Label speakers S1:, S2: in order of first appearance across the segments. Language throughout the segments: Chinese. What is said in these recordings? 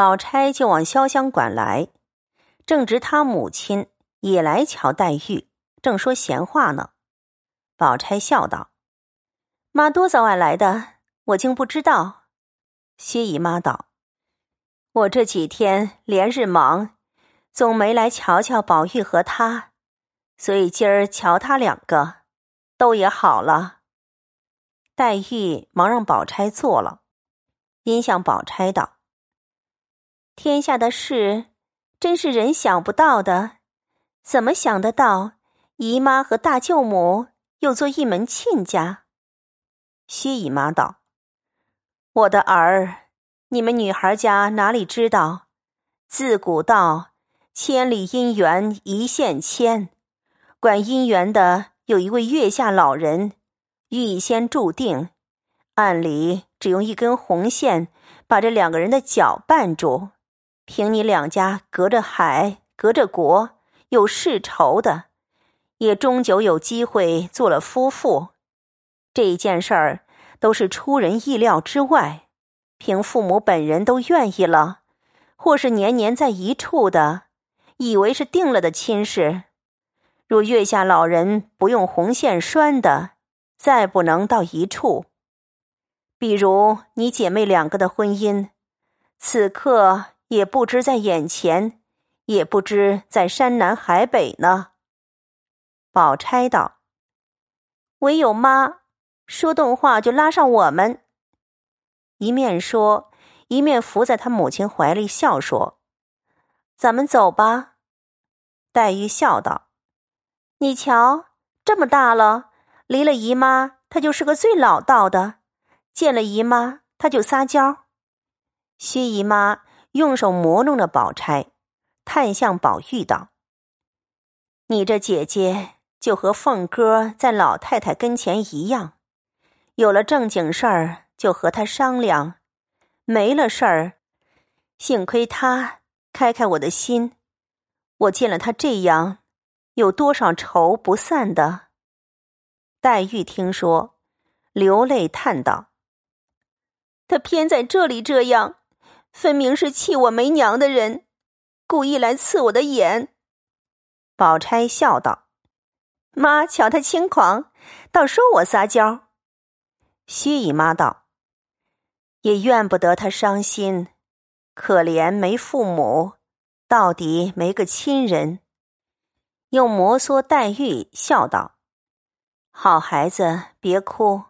S1: 宝钗就往潇湘馆来，正值他母亲也来瞧黛玉，正说闲话呢。宝钗笑道：“妈多早晚来的，我竟不知道。”薛姨妈道：“我这几天连日忙，总没来瞧瞧宝玉和他，所以今儿瞧他两个，都也好了。”黛玉忙让宝钗坐了，因向宝钗道。天下的事，真是人想不到的。怎么想得到？姨妈和大舅母又做一门亲家。薛姨妈道：“我的儿，你们女孩家哪里知道？自古道，千里姻缘一线牵。管姻缘的有一位月下老人，预先注定。按理只用一根红线，把这两个人的脚绊住。”凭你两家隔着海，隔着国，有世仇的，也终究有机会做了夫妇。这一件事儿都是出人意料之外，凭父母本人都愿意了，或是年年在一处的，以为是定了的亲事。若月下老人不用红线拴的，再不能到一处。比如你姐妹两个的婚姻，此刻。也不知在眼前，也不知在山南海北呢。宝钗道：“唯有妈说动话，就拉上我们。”一面说，一面伏在他母亲怀里笑说：“咱们走吧。”黛玉笑道：“你瞧，这么大了，离了姨妈，她就是个最老道的；见了姨妈，她就撒娇。”薛姨妈。用手磨弄着宝钗，探向宝玉道：“你这姐姐就和凤哥在老太太跟前一样，有了正经事儿就和他商量，没了事儿，幸亏他开开我的心。我见了他这样，有多少愁不散的？”黛玉听说，流泪叹道：“他偏在这里这样。”分明是气我没娘的人，故意来刺我的眼。宝钗笑道：“妈，瞧他轻狂，倒说我撒娇。”薛姨妈道：“也怨不得他伤心，可怜没父母，到底没个亲人。”又摩挲黛玉，笑道：“好孩子，别哭。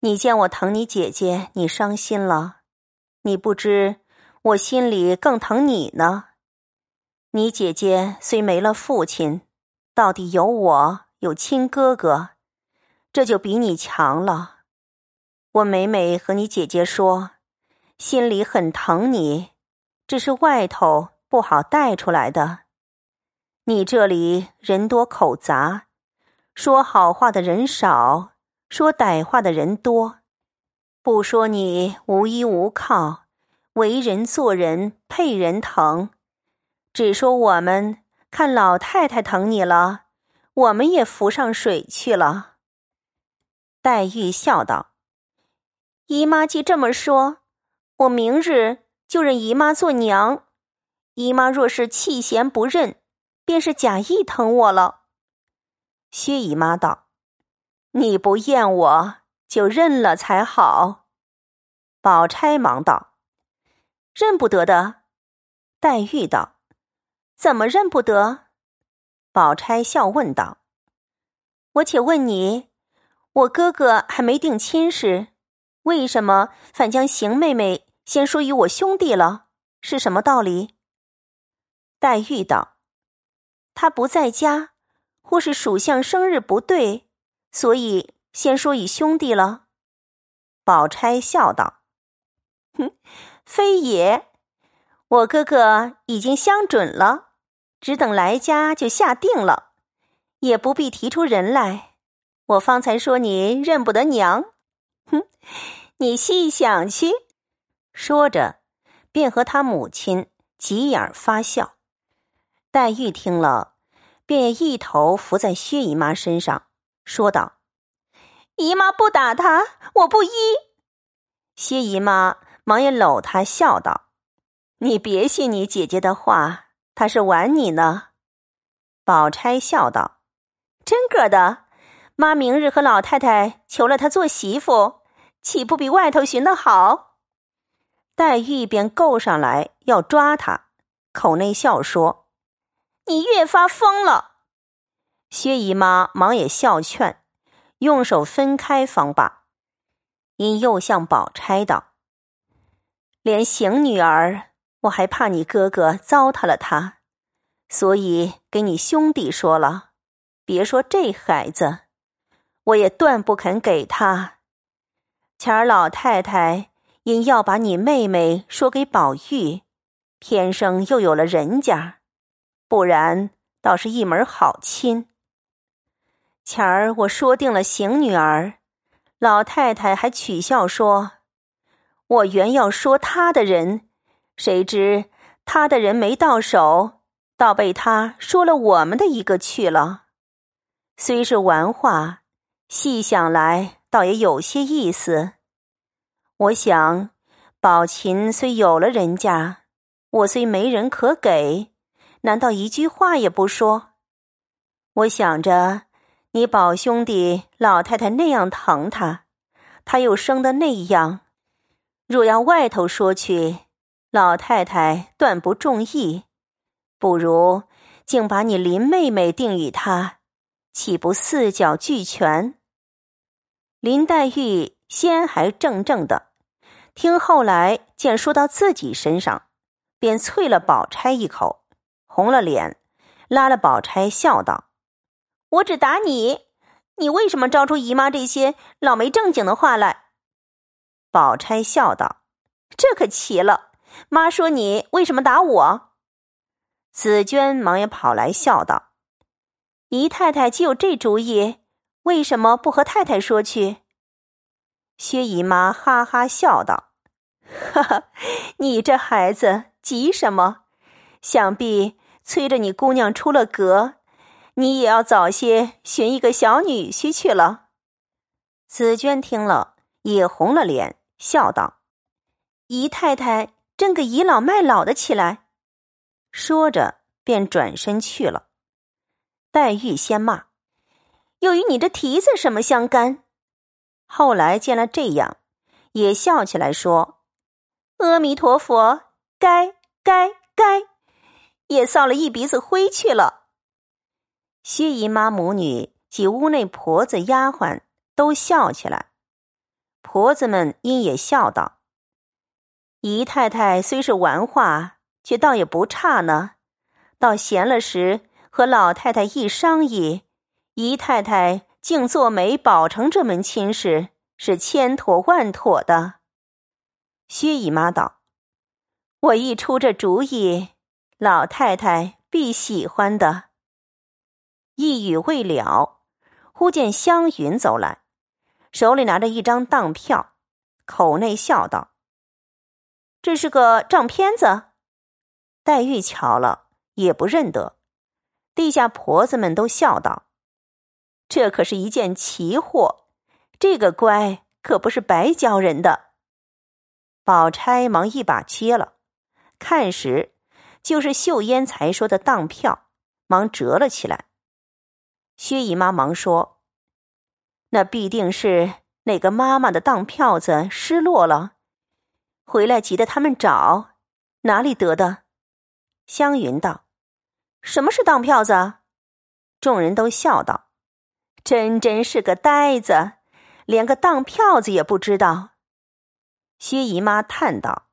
S1: 你见我疼你姐姐，你伤心了。”你不知，我心里更疼你呢。你姐姐虽没了父亲，到底有我，有亲哥哥，这就比你强了。我每每和你姐姐说，心里很疼你，只是外头不好带出来的。你这里人多口杂，说好话的人少，说歹话的人多。不说你无依无靠，为人做人配人疼，只说我们看老太太疼你了，我们也浮上水去了。黛玉笑道：“姨妈既这么说，我明日就认姨妈做娘。姨妈若是弃嫌不认，便是假意疼我了。”薛姨妈道：“你不厌我。”就认了才好。宝钗忙道：“认不得的。”黛玉道：“怎么认不得？”宝钗笑问道：“我且问你，我哥哥还没定亲事，为什么反将邢妹妹先说与我兄弟了？是什么道理？”黛玉道：“他不在家，或是属相生日不对，所以。”先说与兄弟了，宝钗笑道：“哼，非也，我哥哥已经相准了，只等来家就下定了，也不必提出人来。我方才说你认不得娘，哼，你细想去。”说着，便和他母亲挤眼发笑。黛玉听了，便一头伏在薛姨妈身上，说道。姨妈不打他，我不依。薛姨妈忙也搂他，笑道：“你别信你姐姐的话，她是玩你呢。”宝钗笑道：“真个的，妈明日和老太太求了她做媳妇，岂不比外头寻的好？”黛玉便够上来要抓他，口内笑说：“你越发疯了。”薛姨妈忙也笑劝，用手分开方罢。因又向宝钗道：“连邢女儿，我还怕你哥哥糟蹋了她。”所以给你兄弟说了，别说这孩子，我也断不肯给他。前儿老太太因要把你妹妹说给宝玉，天生又有了人家，不然倒是一门好亲。前儿我说定了邢女儿，老太太还取笑说，我原要说他的人，谁知他的人没到手。倒被他说了我们的一个去了，虽是玩话，细想来倒也有些意思。我想，宝琴虽有了人家，我虽没人可给，难道一句话也不说？我想着，你宝兄弟老太太那样疼他，他又生的那样，若要外头说去，老太太断不中意。不如竟把你林妹妹定与他，岂不四角俱全？林黛玉先还怔怔的，听后来见说到自己身上，便啐了宝钗一口，红了脸，拉了宝钗笑道：“我只打你，你为什么招出姨妈这些老没正经的话来？”宝钗笑道：“这可奇了，妈说你为什么打我？”紫娟忙也跑来笑道：“姨太太既有这主意，为什么不和太太说去？”薛姨妈哈哈笑道：“ 哈哈，你这孩子急什么？想必催着你姑娘出了阁，你也要早些寻一个小女婿去了。”紫娟听了也红了脸，笑道：“姨太太真个倚老卖老的起来。”说着，便转身去了。黛玉先骂：“又与你这蹄子什么相干？”后来见了这样，也笑起来说：“阿弥陀佛，该该该，也扫了一鼻子灰去了。”薛姨妈母女及屋内婆子丫鬟都笑起来，婆子们因也笑道：“姨太太虽是玩话。”却倒也不差呢，到闲了时和老太太一商议，姨太太竟做媒保成这门亲事，是千妥万妥的。薛姨妈道：“我一出这主意，老太太必喜欢的。”一语未了，忽见湘云走来，手里拿着一张当票，口内笑道：“这是个账片子。”黛玉瞧了也不认得，地下婆子们都笑道：“这可是一件奇货，这个乖可不是白教人的。”宝钗忙一把接了，看时就是秀烟才说的当票，忙折了起来。薛姨妈忙说：“那必定是哪个妈妈的当票子失落了，回来急得他们找，哪里得的？”湘云道：“什么是当票子？”众人都笑道：“真真是个呆子，连个当票子也不知道。”薛姨妈叹道：“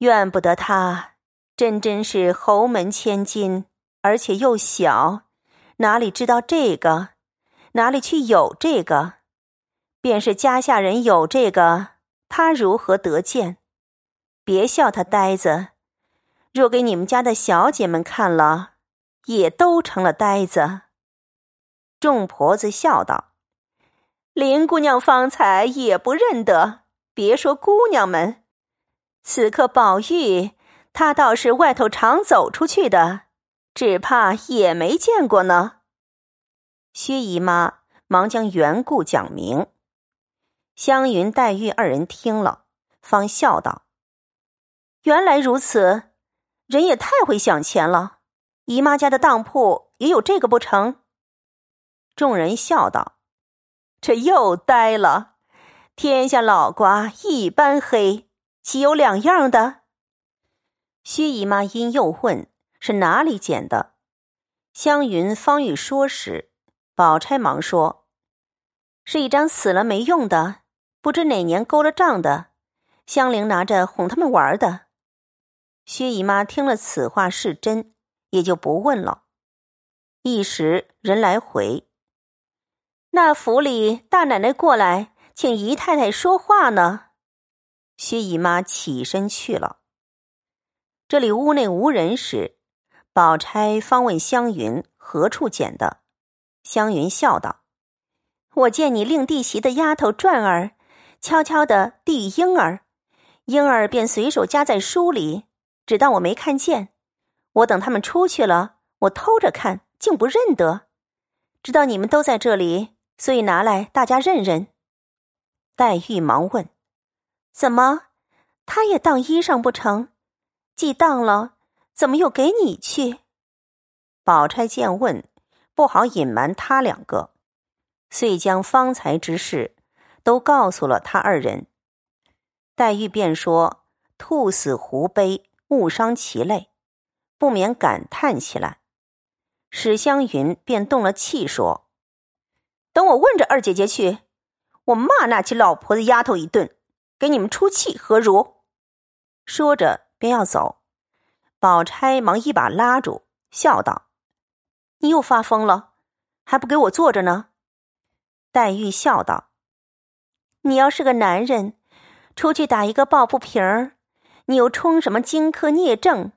S1: 怨不得他，真真是侯门千金，而且又小，哪里知道这个？哪里去有这个？便是家下人有这个，他如何得见？别笑他呆子。”若给你们家的小姐们看了，也都成了呆子。众婆子笑道：“林姑娘方才也不认得，别说姑娘们，此刻宝玉他倒是外头常走出去的，只怕也没见过呢。”薛姨妈忙将缘故讲明，湘云、黛玉二人听了，方笑道。原来如此，人也太会想钱了。姨妈家的当铺也有这个不成？众人笑道：“这又呆了。天下老瓜一般黑，岂有两样的？”薛姨妈因又问是哪里捡的，湘云方欲说时，宝钗忙说：“是一张死了没用的，不知哪年勾了账的。”香菱拿着哄他们玩的，薛姨妈听了此话是真，也就不问了。一时人来回，那府里大奶奶过来请姨太太说话呢。薛姨妈起身去了。这里屋内无人时，宝钗方问湘云何处捡的。湘云笑道：“我见你令弟媳的丫头转儿，悄悄的递婴儿。”婴儿便随手夹在书里，只当我没看见。我等他们出去了，我偷着看，竟不认得。知道你们都在这里，所以拿来大家认认。黛玉忙问：“怎么，他也当衣裳不成？既当了，怎么又给你去？”宝钗见问，不好隐瞒他两个，遂将方才之事都告诉了他二人。黛玉便说：“兔死狐悲，误伤其类，不免感叹起来。”史湘云便动了气，说：“等我问着二姐姐去，我骂那起老婆子丫头一顿，给你们出气，何如？”说着便要走，宝钗忙一把拉住，笑道：“你又发疯了，还不给我坐着呢？”黛玉笑道：“你要是个男人。”出去打一个抱不平儿，你又冲什么荆轲聂政，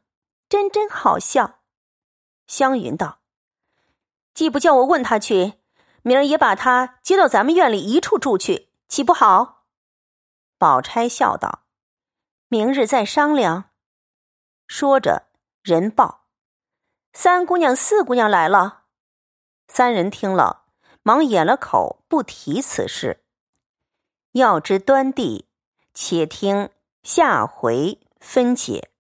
S1: 真真好笑。湘云道：“既不叫我问他去，明儿也把他接到咱们院里一处住去，岂不好？”宝钗笑道：“明日再商量。”说着，人报：“三姑娘、四姑娘来了。”三人听了，忙掩了口，不提此事。要知端地。且听下回分解。